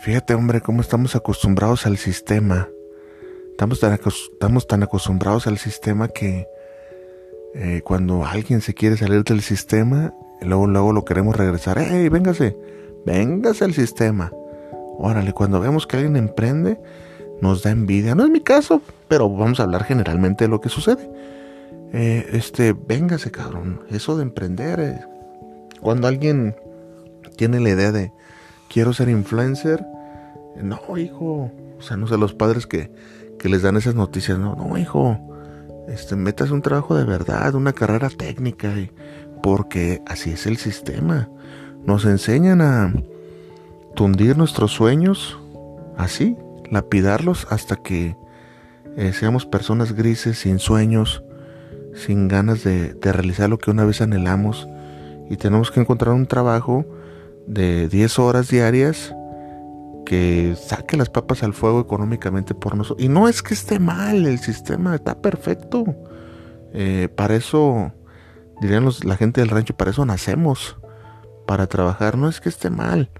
Fíjate, hombre, cómo estamos acostumbrados al sistema. Estamos tan, acostumbrados al sistema que eh, cuando alguien se quiere salir del sistema, luego, luego lo queremos regresar. ¡Ey, véngase! Véngase al sistema. Órale, cuando vemos que alguien emprende, nos da envidia. No es mi caso, pero vamos a hablar generalmente de lo que sucede. Eh, este, véngase, cabrón. Eso de emprender. Cuando alguien tiene la idea de quiero ser influencer, no, hijo. O sea, no sé, los padres que, que les dan esas noticias, no, no, hijo. Este, metas un trabajo de verdad, una carrera técnica, porque así es el sistema. Nos enseñan a tundir nuestros sueños, así, lapidarlos hasta que eh, seamos personas grises, sin sueños, sin ganas de, de, realizar lo que una vez anhelamos y tenemos que encontrar un trabajo de 10 horas diarias que saque las papas al fuego económicamente por nosotros. Y no es que esté mal, el sistema está perfecto. Eh, para eso, dirían la gente del rancho, para eso nacemos, para trabajar. No es que esté mal.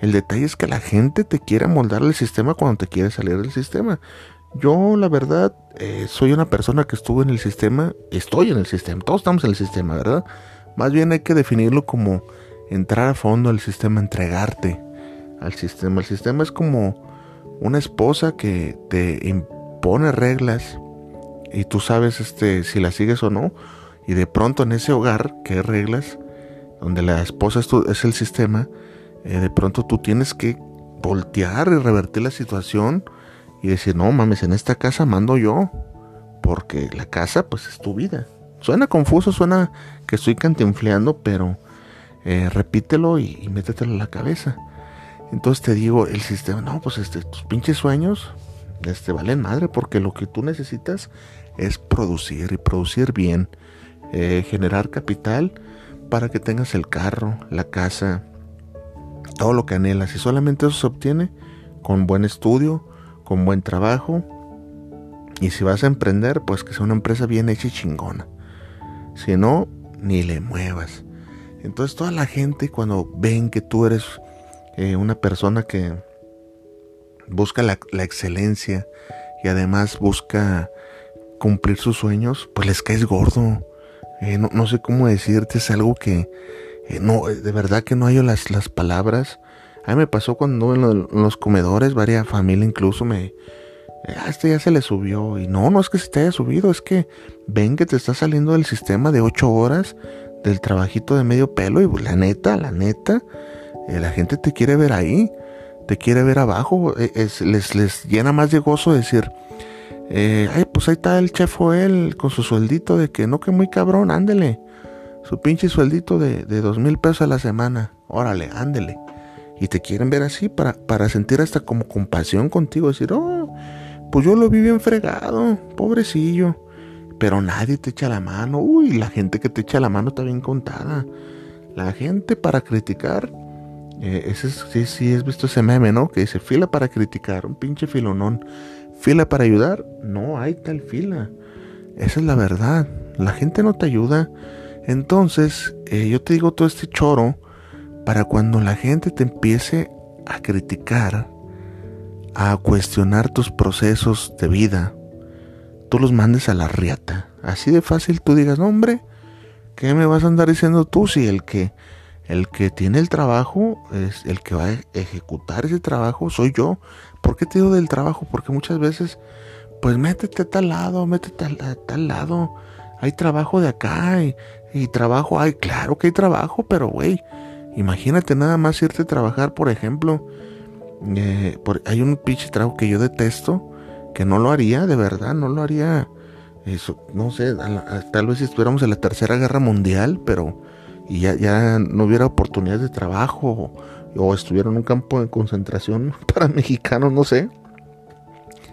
El detalle es que la gente te quiere moldar el sistema cuando te quiere salir del sistema. Yo, la verdad, eh, soy una persona que estuvo en el sistema, estoy en el sistema, todos estamos en el sistema, ¿verdad? Más bien hay que definirlo como entrar a fondo al sistema, entregarte al sistema. El sistema es como una esposa que te impone reglas y tú sabes este, si las sigues o no. Y de pronto en ese hogar que hay reglas, donde la esposa es, el sistema, eh, de pronto tú tienes que voltear y revertir la situación y decir, no mames, en esta casa mando yo, porque la casa pues es tu vida. Suena confuso, suena que estoy cantinfleando, pero eh, repítelo y, métetelo en la cabeza. Entonces te digo, el sistema, no, pues este, tus pinches sueños, este, valen madre, porque lo que tú necesitas es producir y producir bien, eh, generar capital para que tengas el carro, la casa, todo lo que anhelas. Y solamente eso se obtiene con buen estudio, con buen trabajo. Y si vas a emprender, pues que sea una empresa bien hecha y chingona. Si no, ni le muevas. Entonces toda la gente cuando ven que tú eres eh, una persona que busca la, excelencia y además busca cumplir sus sueños, pues les caes gordo. Eh, no, sé cómo decirte, es algo que eh, no, de verdad que no hay las, las palabras. A mí me pasó cuando en, los comedores, varias familias incluso me, ah, este ya se le subió. Y no, no es que se te haya subido, es que ven que te está saliendo del sistema de ocho horas, del trabajito de medio pelo, y pues, la neta, la neta, eh, la gente te quiere ver ahí, te quiere ver abajo, eh, les, les llena más de gozo decir, eh, ay, pues ahí está el chef él con su sueldito de que no, que muy cabrón, ándele, su pinche sueldito de, de dos mil pesos a la semana, órale, ándele. Y te quieren ver así para, para sentir hasta como compasión contigo, decir, oh, pues yo lo vi bien fregado, pobrecillo. Pero nadie te echa la mano. Uy, la gente que te echa la mano está bien contada. La gente para criticar eh, ese sí, sí, has visto ese meme, ¿no? Que dice fila para criticar, un pinche filonón. Fila para ayudar, no hay tal fila. Esa es la verdad. La gente no te ayuda. Entonces, eh, yo te digo todo este choro para cuando la gente te empiece a criticar, a cuestionar tus procesos de vida, tú los mandes a la riata. Así de fácil tú digas, hombre, ¿qué me vas a andar diciendo tú si el que el que tiene el trabajo, es el que va a ejecutar ese trabajo, soy yo. ¿Por qué te digo del trabajo? Porque muchas veces, pues métete a tal lado, métete a, tal lado. Hay trabajo de acá y, trabajo hay. Claro que hay trabajo, pero güey, imagínate nada más irte a trabajar, por ejemplo. Eh, hay un pinche trabajo que yo detesto, que no lo haría, de verdad, no lo haría. Eso, no sé, tal vez si estuviéramos en la tercera guerra mundial, pero y ya, ya no hubiera oportunidades de trabajo o, estuviera en un campo de concentración para mexicanos, no sé.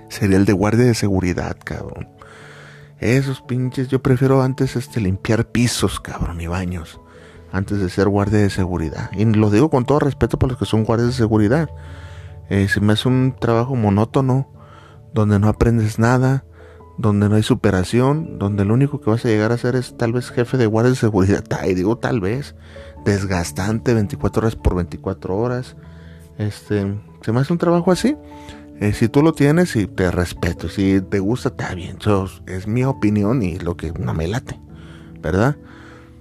Sería el de guardia de seguridad, cabrón. Esos pinches, yo prefiero antes este limpiar pisos, cabrón, y baños, antes de ser guardia de seguridad. Y lo digo con todo respeto para los que son guardias de seguridad. Eh, se me hace un trabajo monótono, donde no aprendes nada, donde no hay superación, donde lo único que vas a llegar a ser es tal vez jefe de guardia de seguridad, y digo tal vez, desgastante 24 horas por 24 horas, este, Se me hace un trabajo así. Eh, si tú lo tienes y te respeto, si te gusta, está bien. Eso es mi opinión y lo que no me late, ¿verdad?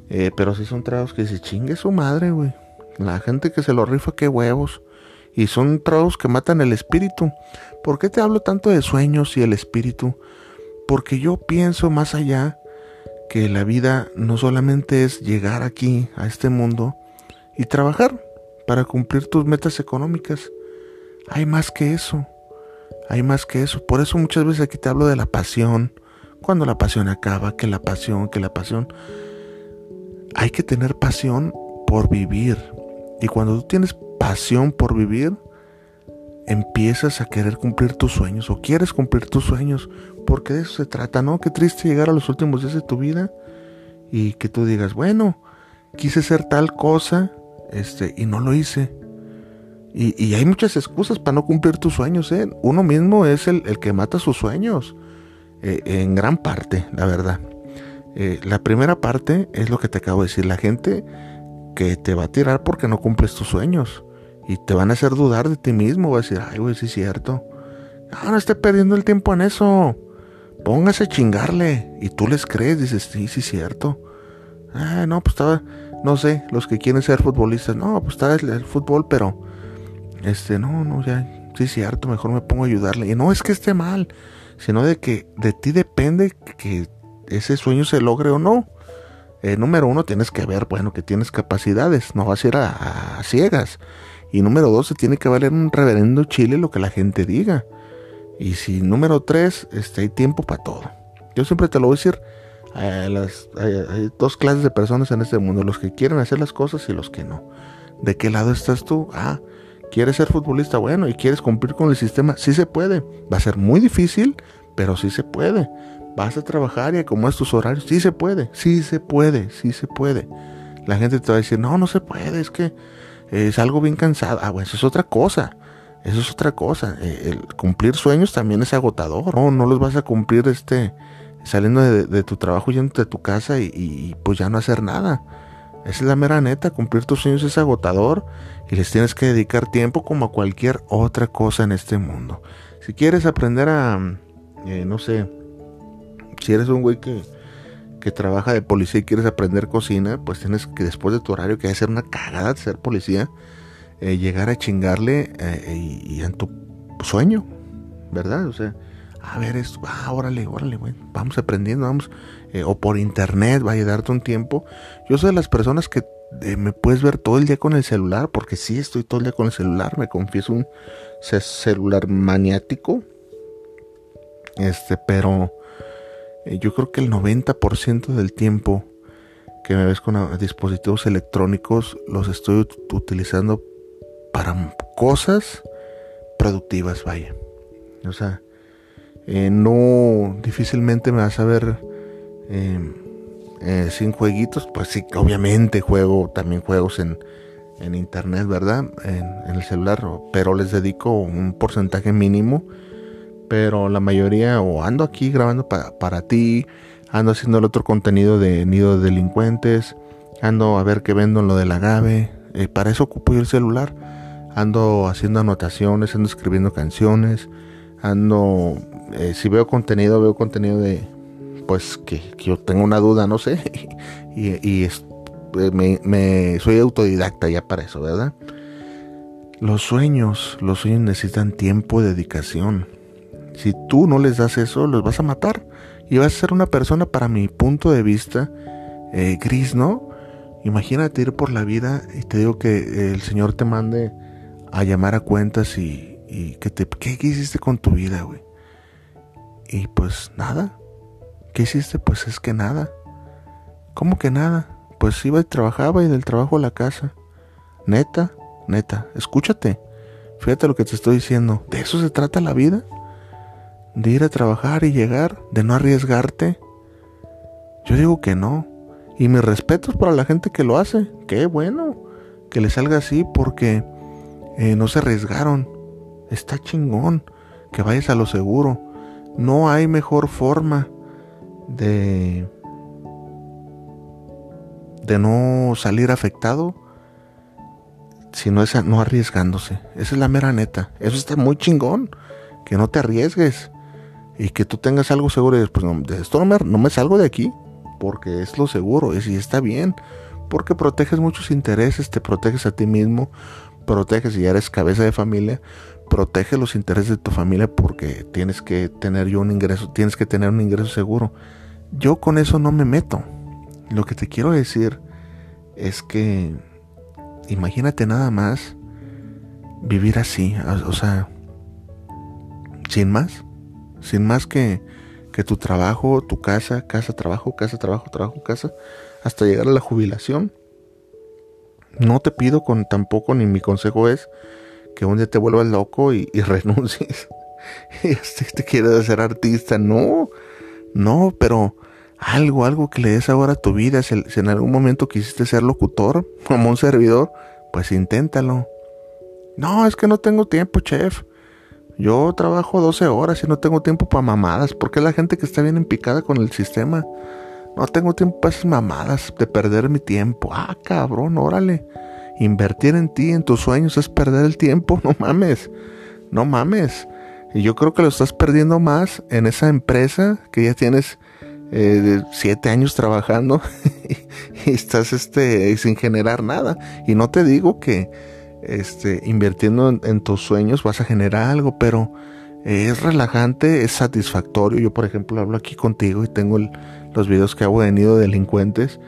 Eh, pero si son tragos que se chingue su madre, güey. La gente que se lo rifa, qué huevos. Y son tragos que matan el espíritu. ¿Por qué te hablo tanto de sueños y el espíritu? Porque yo pienso más allá que la vida no solamente es llegar aquí, a este mundo, y trabajar para cumplir tus metas económicas. Hay más que eso. Hay más que eso. Por eso muchas veces aquí te hablo de la pasión. Cuando la pasión acaba, que la pasión, que la pasión. Hay que tener pasión por vivir. Y cuando tú tienes pasión por vivir, empiezas a querer cumplir tus sueños o quieres cumplir tus sueños. Porque de eso se trata, ¿no? Qué triste llegar a los últimos días de tu vida y que tú digas, bueno, quise ser tal cosa este, y no lo hice. Y, hay muchas excusas para no cumplir tus sueños. ¿eh? Uno mismo es el, que mata sus sueños. Eh, en gran parte, la verdad. Eh, la primera parte es lo que te acabo de decir. La gente que te va a tirar porque no cumples tus sueños. Y te van a hacer dudar de ti mismo. Va a decir, ay, güey, sí es cierto. No, no esté perdiendo el tiempo en eso. Póngase a chingarle. Y tú les crees, dices, sí, sí es cierto. Ah, no, pues estaba, no sé, los que quieren ser futbolistas. No, pues está el fútbol, pero este, no, no, ya, sí es cierto, mejor me pongo a ayudarle. Y no es que esté mal, sino de que de ti depende que ese sueño se logre o no. Eh, número uno, tienes que ver, bueno, que tienes capacidades, no vas a ir a, ciegas. Y número dos, se tiene que valer un reverendo chile lo que la gente diga. Y si número tres, este, hay tiempo para todo. Yo siempre te lo voy a decir, las, hay, dos clases de personas en este mundo, los que quieren hacer las cosas y los que no. ¿De qué lado estás tú? Ah, ¿Quieres ser futbolista? Bueno, y quieres cumplir con el sistema, sí se puede. Va a ser muy difícil, pero sí se puede. Vas a trabajar y como es tus horarios, sí se puede, sí se puede, sí se puede. La gente te va a decir, no, no se puede, es que es algo bien cansado. Ah, bueno, eso es otra cosa. Eso es otra cosa. Eh, el cumplir sueños también es agotador. No, no los vas a cumplir este saliendo de, tu trabajo, yendo de tu casa y, y, pues ya no hacer nada. Esa es la mera neta, cumplir tus sueños es agotador y les tienes que dedicar tiempo como a cualquier otra cosa en este mundo. Si quieres aprender a, eh, no sé, si eres un güey que, que trabaja de policía y quieres aprender cocina, pues tienes que después de tu horario, que hacer una cagada ser policía, eh, llegar a chingarle eh, y, en tu sueño, ¿verdad? O sea, a ver esto, ah, órale, órale, güey, vamos aprendiendo, vamos, eh, o por internet, vaya a darte un tiempo. Yo soy de las personas que me puedes ver todo el día con el celular, porque sí estoy todo el día con el celular, me confieso un celular maniático, este, pero eh, yo creo que el 90% del tiempo que me ves con dispositivos electrónicos los estoy utilizando para cosas productivas, vaya. O sea, eh, no difícilmente me vas a ver eh, eh, sin jueguitos. Pues sí, obviamente juego también juegos en, en internet, ¿verdad? En, el celular, pero les dedico un porcentaje mínimo. Pero la mayoría, o ando aquí grabando para ti, ando haciendo el otro contenido de nido de delincuentes, ando a ver qué vendo en lo del agave. para eso ocupo yo el celular. Ando haciendo anotaciones, ando escribiendo canciones, ando eh, si veo contenido, veo contenido de, pues que, yo tengo una duda, no sé, y, eh, me, soy autodidacta ya para eso, ¿verdad? Los sueños, los sueños necesitan tiempo y dedicación. Si tú no les das eso, los vas a matar y vas a ser una persona, para mi punto de vista, eh, gris, ¿no? Imagínate ir por la vida y te digo que el Señor te mande a llamar a cuentas y, que te... ¿Qué hiciste con tu vida, güey? Y pues nada. ¿Qué hiciste? Pues es que nada. ¿Cómo que nada? Pues iba y trabajaba y del trabajo a la casa. Neta, neta, escúchate. Fíjate lo que te estoy diciendo. ¿De eso se trata la vida? ¿De ir a trabajar y llegar? ¿De no arriesgarte? Yo digo que no. Y mis respetos para la gente que lo hace. Qué bueno que le salga así porque eh, no se arriesgaron. Está chingón que vayas a lo seguro. No hay mejor forma de de no salir afectado sino esa no arriesgándose. Esa es la mera neta. Eso está muy chingón. Que no te arriesgues. Y que tú tengas algo seguro. Y pues no, esto no me, no me salgo de aquí. Porque es lo seguro. Y está bien. Porque proteges muchos intereses. Te proteges a ti mismo. Proteges y ya eres cabeza de familia. Protege los intereses de tu familia porque tienes que tener yo un ingreso. Tienes que tener un ingreso seguro. Yo con eso no me meto. Lo que te quiero decir es que imagínate nada más vivir así, o sea, sin más, sin más que, que tu trabajo, tu casa, casa, trabajo, casa, trabajo, trabajo, casa, hasta llegar a la jubilación. No te pido con tampoco, ni mi consejo es que un día te vuelvas loco y, renuncies. y te quieres hacer artista, no, no, pero algo, algo que le des ahora a tu vida. Si, en algún momento quisiste ser locutor como un servidor, pues inténtalo. No, es que no tengo tiempo, chef. Yo trabajo 12 horas y no tengo tiempo para mamadas. Porque la gente que está bien empicada con el sistema. No tengo tiempo para esas mamadas de perder mi tiempo. Ah, cabrón, órale. Invertir en ti, en tus sueños, es perder el tiempo. No mames. No mames. Y yo creo que lo estás perdiendo más en esa empresa que ya tienes eh, siete años trabajando y estás este, sin generar nada. Y no te digo que este, invirtiendo en, tus sueños vas a generar algo, pero es relajante, es satisfactorio. Yo, por ejemplo, hablo aquí contigo y tengo los videos que hago de nido delincuentes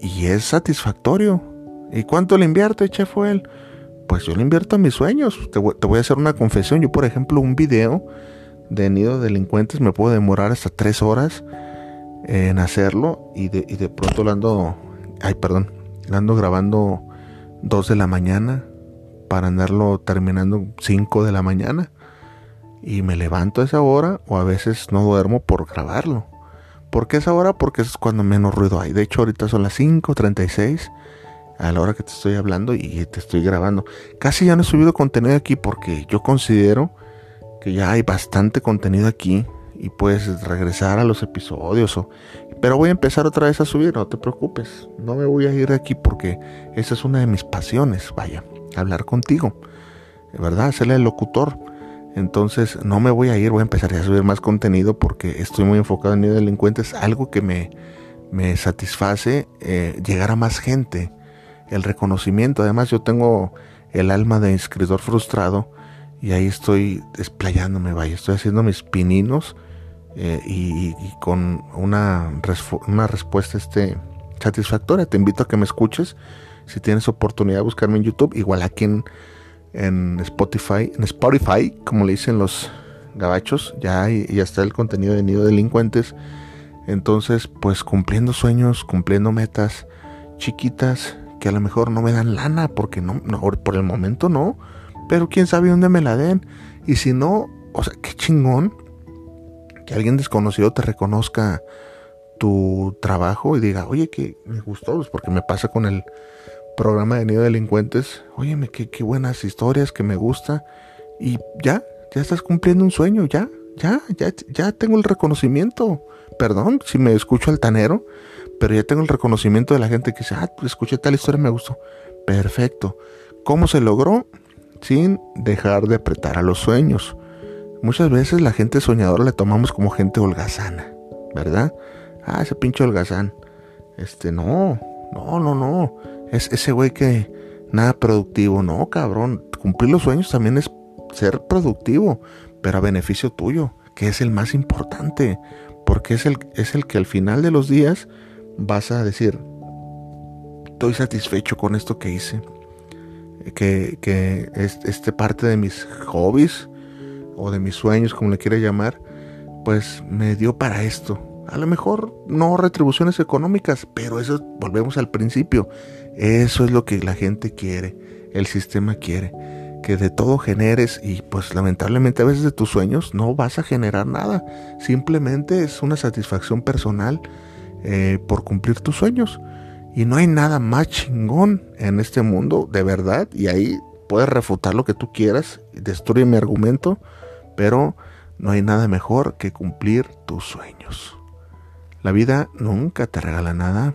y es satisfactorio. ¿Y cuánto le invierte, chef él? Pues yo le invierto a mis sueños. Te voy, a hacer una confesión. Yo, por ejemplo, un video de nido delincuentes me puedo demorar hasta tres horas en hacerlo y de, y de pronto lo ando, ay perdón, lo ando grabando 2 de la mañana para andarlo terminando 5 de la mañana y me levanto a esa hora o a veces no duermo por grabarlo. ¿Por qué esa hora? Porque es cuando menos ruido hay. De hecho ahorita son las 5.36 a la hora que te estoy hablando y te estoy grabando. Casi ya no he subido contenido aquí porque yo considero que ya hay bastante contenido aquí y puedes regresar a los episodios. O, pero voy a empezar otra vez a subir, no te preocupes. No me voy a ir de aquí porque esa es una de mis pasiones, vaya, hablar contigo, ¿verdad? Ser el locutor. Entonces no me voy a ir, voy a empezar a subir más contenido porque estoy muy enfocado en el delincuentes, algo que me, me satisface eh, llegar a más gente, el reconocimiento. Además yo tengo el alma de inscriptor frustrado y ahí estoy desplayándome, vaya, estoy haciendo mis pininos eh, y, con una, una respuesta este, satisfactoria. Te invito a que me escuches. Si tienes oportunidad de buscarme en YouTube, igual aquí en, en Spotify, en Spotify, como le dicen los gabachos, ya, ya está el contenido de Nido Delincuentes. Entonces, pues cumpliendo sueños, cumpliendo metas chiquitas que a lo mejor no me dan lana, porque no, no por el momento no, pero quién sabe dónde me la den. Y si no, o sea, qué chingón que alguien desconocido te reconozca tu trabajo y diga, oye, que me gustó, pues porque me pasa con el programa de Nido de Delincuentes, oye, qué, qué buenas historias, que me gusta, y ya, ya estás cumpliendo un sueño, ya, ya, ya, ya tengo el reconocimiento, perdón si me escucho altanero, pero ya tengo el reconocimiento de la gente que dice, ah, pues escuché tal historia, me gustó, perfecto, ¿cómo se logró? Sin dejar de apretar a los sueños, Muchas veces la gente soñadora le tomamos como gente holgazana, ¿verdad? Ah, ese pinche holgazán. Este, no, no, no, no. Es ese güey que nada productivo. No, cabrón. Cumplir los sueños también es ser productivo, pero a beneficio tuyo, que es el más importante. Porque es el, es el que al final de los días vas a decir, estoy satisfecho con esto que hice. Que, que es, este parte de mis hobbies o de mis sueños, como le quiera llamar, pues me dio para esto. A lo mejor no retribuciones económicas, pero eso volvemos al principio. Eso es lo que la gente quiere, el sistema quiere, que de todo generes y pues lamentablemente a veces de tus sueños no vas a generar nada. Simplemente es una satisfacción personal eh, por cumplir tus sueños. Y no hay nada más chingón en este mundo, de verdad, y ahí puedes refutar lo que tú quieras, destruye mi argumento, pero no hay nada mejor que cumplir tus sueños. La vida nunca te regala nada,